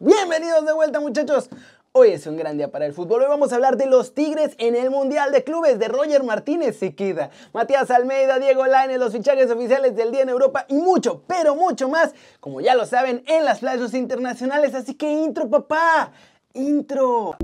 Bienvenidos de vuelta muchachos. Hoy es un gran día para el fútbol. Hoy vamos a hablar de los Tigres en el Mundial de Clubes, de Roger Martínez se Matías Almeida, Diego Lainez, los fichajes oficiales del día en Europa y mucho, pero mucho más, como ya lo saben, en las playas internacionales. Así que intro, papá, intro.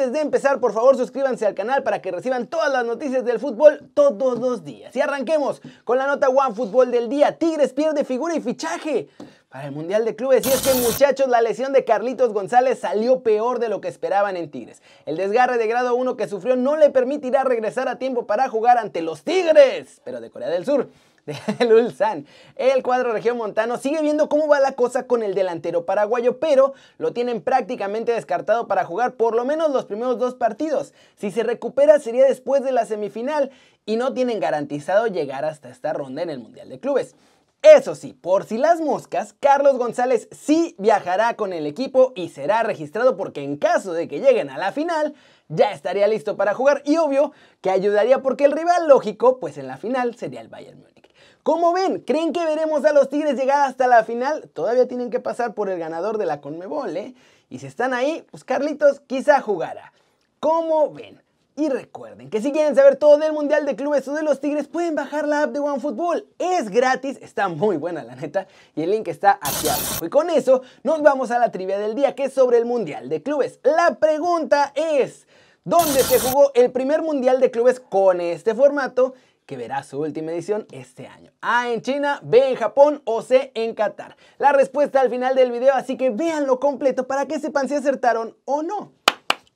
Antes de empezar, por favor, suscríbanse al canal para que reciban todas las noticias del fútbol todos los días. Y arranquemos con la nota One Fútbol del día. Tigres pierde figura y fichaje para el Mundial de Clubes. Y es que, muchachos, la lesión de Carlitos González salió peor de lo que esperaban en Tigres. El desgarre de grado 1 que sufrió no le permitirá regresar a tiempo para jugar ante los Tigres, pero de Corea del Sur el Ulsan. El cuadro región montano sigue viendo cómo va la cosa con el delantero paraguayo, pero lo tienen prácticamente descartado para jugar por lo menos los primeros dos partidos. Si se recupera sería después de la semifinal y no tienen garantizado llegar hasta esta ronda en el Mundial de Clubes. Eso sí, por si las moscas, Carlos González sí viajará con el equipo y será registrado porque en caso de que lleguen a la final, ya estaría listo para jugar y obvio que ayudaría porque el rival lógico, pues en la final sería el Bayern Múnich. ¿Cómo ven? ¿Creen que veremos a los Tigres llegar hasta la final? Todavía tienen que pasar por el ganador de la Conmebol, ¿eh? Y si están ahí, pues Carlitos quizá jugará. ¿Cómo ven? Y recuerden que si quieren saber todo del Mundial de Clubes o de los Tigres, pueden bajar la app de OneFootball. Es gratis, está muy buena la neta, y el link está aquí abajo. Y con eso nos vamos a la trivia del día, que es sobre el Mundial de Clubes. La pregunta es, ¿dónde se jugó el primer Mundial de Clubes con este formato? Que verá su última edición este año. A en China, B en Japón o C en Qatar. La respuesta al final del video, así que véanlo completo para que sepan si acertaron o no.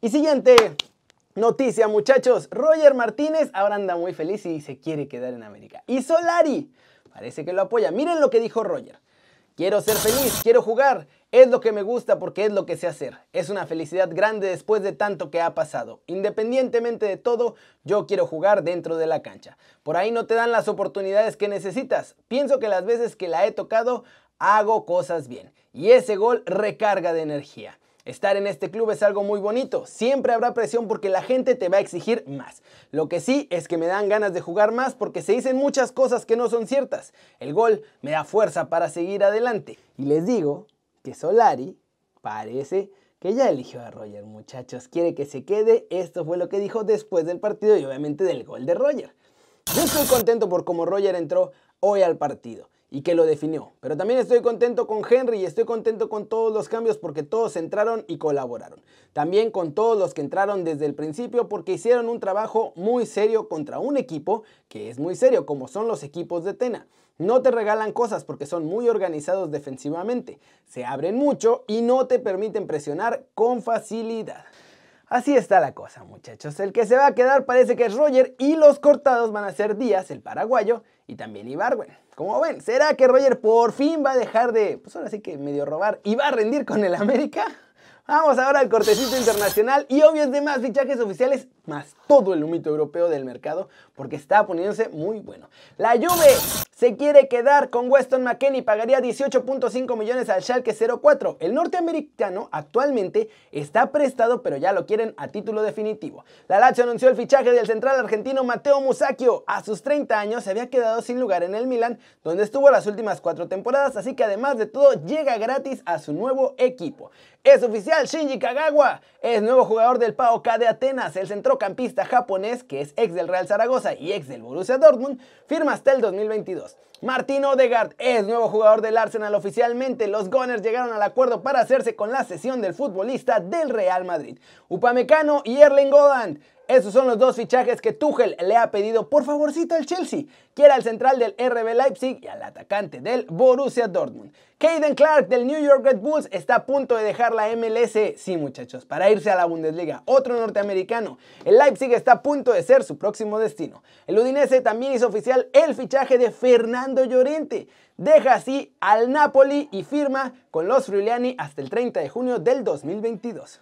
Y siguiente noticia, muchachos. Roger Martínez ahora anda muy feliz y se quiere quedar en América. Y Solari parece que lo apoya. Miren lo que dijo Roger. Quiero ser feliz, quiero jugar. Es lo que me gusta porque es lo que sé hacer. Es una felicidad grande después de tanto que ha pasado. Independientemente de todo, yo quiero jugar dentro de la cancha. Por ahí no te dan las oportunidades que necesitas. Pienso que las veces que la he tocado, hago cosas bien. Y ese gol recarga de energía. Estar en este club es algo muy bonito, siempre habrá presión porque la gente te va a exigir más. Lo que sí es que me dan ganas de jugar más porque se dicen muchas cosas que no son ciertas. El gol me da fuerza para seguir adelante. Y les digo que Solari parece que ya eligió a Roger, muchachos. Quiere que se quede. Esto fue lo que dijo después del partido y obviamente del gol de Roger. Yo estoy contento por cómo Roger entró hoy al partido y que lo definió. Pero también estoy contento con Henry y estoy contento con todos los cambios porque todos entraron y colaboraron. También con todos los que entraron desde el principio porque hicieron un trabajo muy serio contra un equipo que es muy serio como son los equipos de Tena. No te regalan cosas porque son muy organizados defensivamente, se abren mucho y no te permiten presionar con facilidad. Así está la cosa, muchachos. El que se va a quedar parece que es Roger y los cortados van a ser Díaz, el paraguayo, y también Ibarwen. Como ven, ¿será que Roger por fin va a dejar de, pues ahora sí que medio robar y va a rendir con el América? Vamos ahora al cortecito internacional y obvios demás fichajes oficiales, más todo el humito europeo del mercado, porque está poniéndose muy bueno. La Juve se quiere quedar con Weston McKennie, pagaría 18.5 millones al Schalke 04. El norteamericano actualmente está prestado, pero ya lo quieren a título definitivo. La Lazio anunció el fichaje del central argentino Mateo Musacchio. A sus 30 años se había quedado sin lugar en el Milan, donde estuvo las últimas cuatro temporadas, así que además de todo llega gratis a su nuevo equipo. Es oficial, Shinji Kagawa es nuevo jugador del PAOK de Atenas. El centrocampista japonés, que es ex del Real Zaragoza y ex del Borussia Dortmund, firma hasta el 2022. Martín Odegaard es nuevo jugador del Arsenal oficialmente. Los Gunners llegaron al acuerdo para hacerse con la sesión del futbolista del Real Madrid. Upamecano y Erling Haaland esos son los dos fichajes que Tuchel le ha pedido por favorcito al Chelsea, que era el central del RB Leipzig y al atacante del Borussia Dortmund. Caden Clark del New York Red Bulls está a punto de dejar la MLS, sí muchachos, para irse a la Bundesliga, otro norteamericano. El Leipzig está a punto de ser su próximo destino. El Udinese también hizo oficial el fichaje de Fernando Llorente. Deja así al Napoli y firma con los Friuliani hasta el 30 de junio del 2022.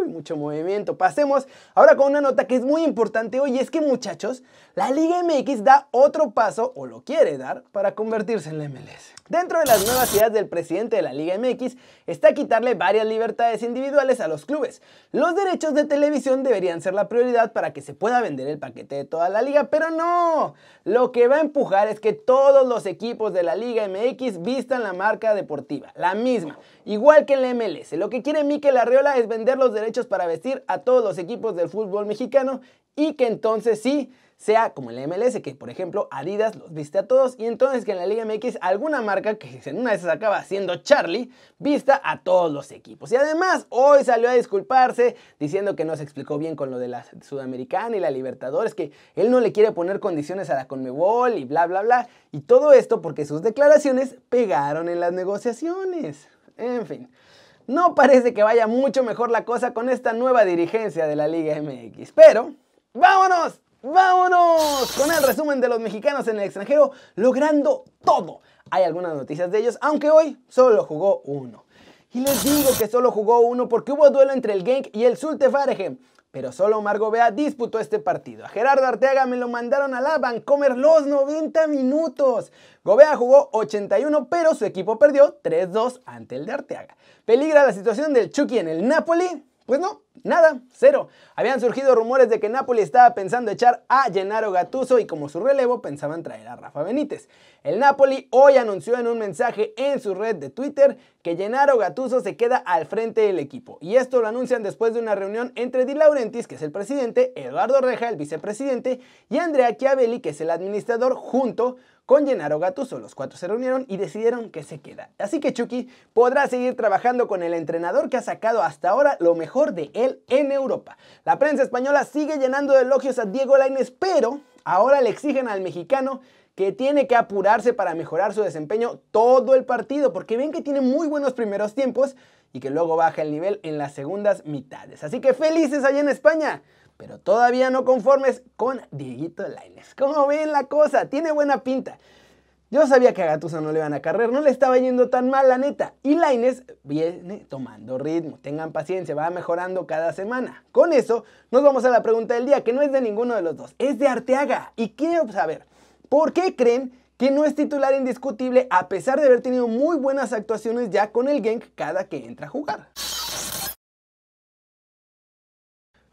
Uy, mucho movimiento. Pasemos ahora con una nota que es muy importante hoy. Es que muchachos, la Liga MX da otro paso, o lo quiere dar, para convertirse en la MLS. Dentro de las nuevas ideas del presidente de la Liga MX está quitarle varias libertades individuales a los clubes. Los derechos de televisión deberían ser la prioridad para que se pueda vender el paquete de toda la liga, pero no. Lo que va a empujar es que todos los equipos de la Liga MX vistan la marca deportiva, la misma, igual que en la MLS. Lo que quiere Mikel Arriola es vender los derechos para vestir a todos los equipos del fútbol mexicano y que entonces sí sea como en la MLS, que por ejemplo Adidas los viste a todos y entonces que en la Liga MX alguna marca que en una de esas acaba siendo Charlie vista a todos los equipos. Y además hoy salió a disculparse diciendo que no se explicó bien con lo de la Sudamericana y la Libertadores, que él no le quiere poner condiciones a la Conmebol y bla bla bla. Y todo esto porque sus declaraciones pegaron en las negociaciones. En fin. No parece que vaya mucho mejor la cosa con esta nueva dirigencia de la Liga MX. Pero, ¡vámonos! ¡Vámonos! Con el resumen de los mexicanos en el extranjero logrando todo. Hay algunas noticias de ellos, aunque hoy solo jugó uno. Y les digo que solo jugó uno porque hubo duelo entre el Genk y el Zulte Faregem. Pero solo Omar Gobea disputó este partido. A Gerardo Arteaga me lo mandaron a la Vancomer los 90 minutos. Gobea jugó 81, pero su equipo perdió 3-2 ante el de Arteaga. ¿Peligra la situación del Chucky en el Napoli? Pues no, nada, cero. Habían surgido rumores de que Napoli estaba pensando echar a Gennaro Gattuso y como su relevo pensaban traer a Rafa Benítez. El Napoli hoy anunció en un mensaje en su red de Twitter que Gennaro Gattuso se queda al frente del equipo. Y esto lo anuncian después de una reunión entre Di Laurentiis, que es el presidente, Eduardo Reja, el vicepresidente, y Andrea Chiavelli, que es el administrador, junto con Gennaro Gattuso. Los cuatro se reunieron y decidieron que se queda. Así que Chucky podrá seguir trabajando con el entrenador que ha sacado hasta ahora lo mejor de él en Europa. La prensa española sigue llenando de elogios a Diego Lainez, pero ahora le exigen al mexicano que tiene que apurarse para mejorar su desempeño todo el partido, porque ven que tiene muy buenos primeros tiempos y que luego baja el nivel en las segundas mitades. Así que felices allá en España pero todavía no conformes con Dieguito Laines. ¿Cómo ven la cosa? Tiene buena pinta. Yo sabía que a Gatuso no le iban a carrer, no le estaba yendo tan mal la neta. Y Laines viene tomando ritmo. Tengan paciencia, va mejorando cada semana. Con eso, nos vamos a la pregunta del día, que no es de ninguno de los dos, es de Arteaga. Y quiero saber, ¿por qué creen que no es titular indiscutible a pesar de haber tenido muy buenas actuaciones ya con el Genk cada que entra a jugar?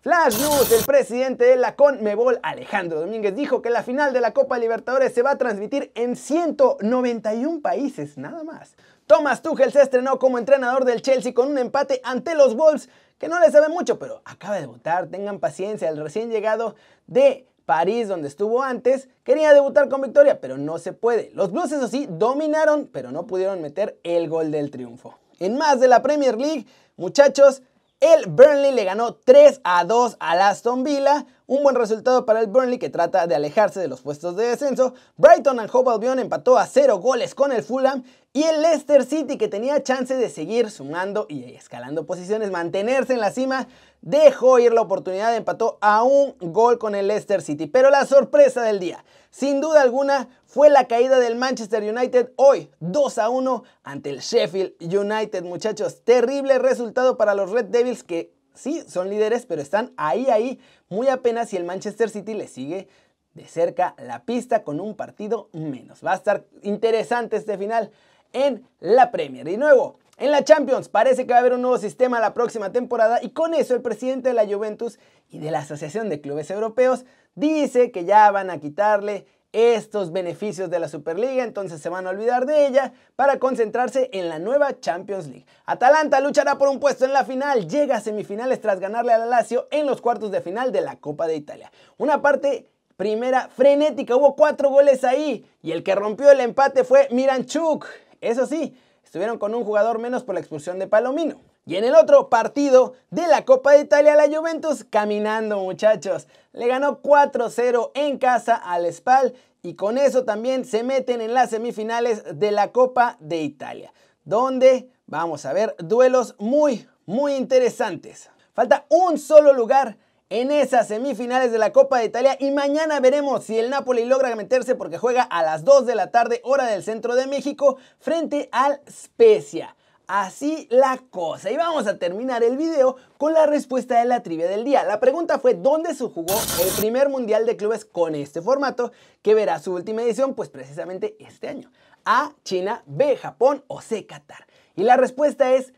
Flash News, el presidente de la CONMEBOL, Alejandro Domínguez, dijo que la final de la Copa Libertadores se va a transmitir en 191 países, nada más. Thomas Tuchel se estrenó como entrenador del Chelsea con un empate ante los Wolves, que no le sabe mucho, pero acaba de debutar, tengan paciencia, el recién llegado de París, donde estuvo antes, quería debutar con victoria, pero no se puede. Los Blues, eso sí, dominaron, pero no pudieron meter el gol del triunfo. En más de la Premier League, muchachos, el Burnley le ganó 3 a 2 al Aston Villa, un buen resultado para el Burnley que trata de alejarse de los puestos de descenso. Brighton and Hove Albion empató a 0 goles con el Fulham y el Leicester City que tenía chance de seguir sumando y escalando posiciones, mantenerse en la cima, dejó ir la oportunidad, empató a un gol con el Leicester City. Pero la sorpresa del día, sin duda alguna, fue la caída del Manchester United hoy 2 a 1 ante el Sheffield United, muchachos. Terrible resultado para los Red Devils que sí son líderes, pero están ahí, ahí, muy apenas y el Manchester City le sigue de cerca la pista con un partido menos. Va a estar interesante este final en la Premier. Y nuevo, en la Champions parece que va a haber un nuevo sistema la próxima temporada y con eso el presidente de la Juventus y de la Asociación de Clubes Europeos dice que ya van a quitarle estos beneficios de la Superliga, entonces se van a olvidar de ella para concentrarse en la nueva Champions League. Atalanta luchará por un puesto en la final, llega a semifinales tras ganarle al Lazio en los cuartos de final de la Copa de Italia. Una parte primera frenética, hubo cuatro goles ahí y el que rompió el empate fue Miranchuk. Eso sí, estuvieron con un jugador menos por la expulsión de Palomino. Y en el otro partido de la Copa de Italia, la Juventus caminando, muchachos. Le ganó 4-0 en casa al Spal y con eso también se meten en las semifinales de la Copa de Italia, donde vamos a ver duelos muy, muy interesantes. Falta un solo lugar en esas semifinales de la Copa de Italia y mañana veremos si el Napoli logra meterse porque juega a las 2 de la tarde hora del centro de México frente al Spezia. así la cosa. Y vamos a terminar el video con la respuesta de la trivia del día. La pregunta fue ¿dónde se jugó el primer Mundial de Clubes con este formato que verá su última edición? Pues precisamente este año. A, China, B, Japón o C, Qatar. Y la respuesta es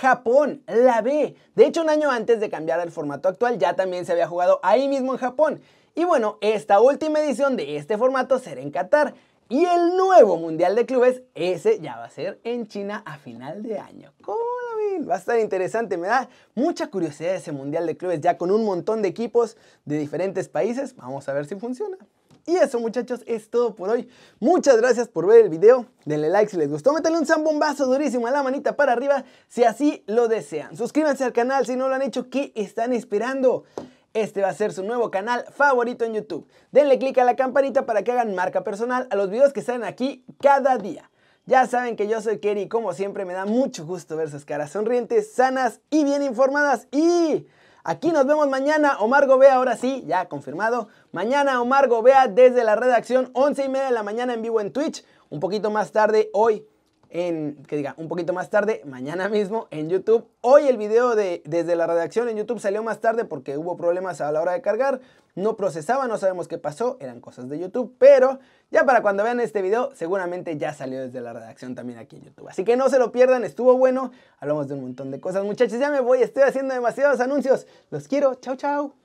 Japón, la B. De hecho, un año antes de cambiar el formato actual ya también se había jugado ahí mismo en Japón. Y bueno, esta última edición de este formato será en Qatar. Y el nuevo Mundial de Clubes, ese ya va a ser en China a final de año. ¿Cómo la ven? Va a estar interesante, me da mucha curiosidad ese Mundial de Clubes ya con un montón de equipos de diferentes países. Vamos a ver si funciona. Y eso muchachos es todo por hoy. Muchas gracias por ver el video. Denle like si les gustó. Métanle un zambombazo durísimo a la manita para arriba si así lo desean. Suscríbanse al canal si no lo han hecho. ¿Qué están esperando? Este va a ser su nuevo canal favorito en YouTube. Denle click a la campanita para que hagan marca personal a los videos que salen aquí cada día. Ya saben que yo soy Kerry y como siempre me da mucho gusto ver sus caras sonrientes, sanas y bien informadas. Y aquí nos vemos mañana. Omar Gobea, ahora sí, ya confirmado. Mañana Omar Gobea desde la redacción, 11 y media de la mañana en vivo en Twitch. Un poquito más tarde hoy en, que diga, un poquito más tarde, mañana mismo en YouTube. Hoy el video de, desde la redacción en YouTube salió más tarde porque hubo problemas a la hora de cargar. No procesaba, no sabemos qué pasó, eran cosas de YouTube, pero ya para cuando vean este video seguramente ya salió desde la redacción también aquí en YouTube. Así que no se lo pierdan, estuvo bueno, hablamos de un montón de cosas. Muchachos, ya me voy, estoy haciendo demasiados anuncios. Los quiero, chao chao.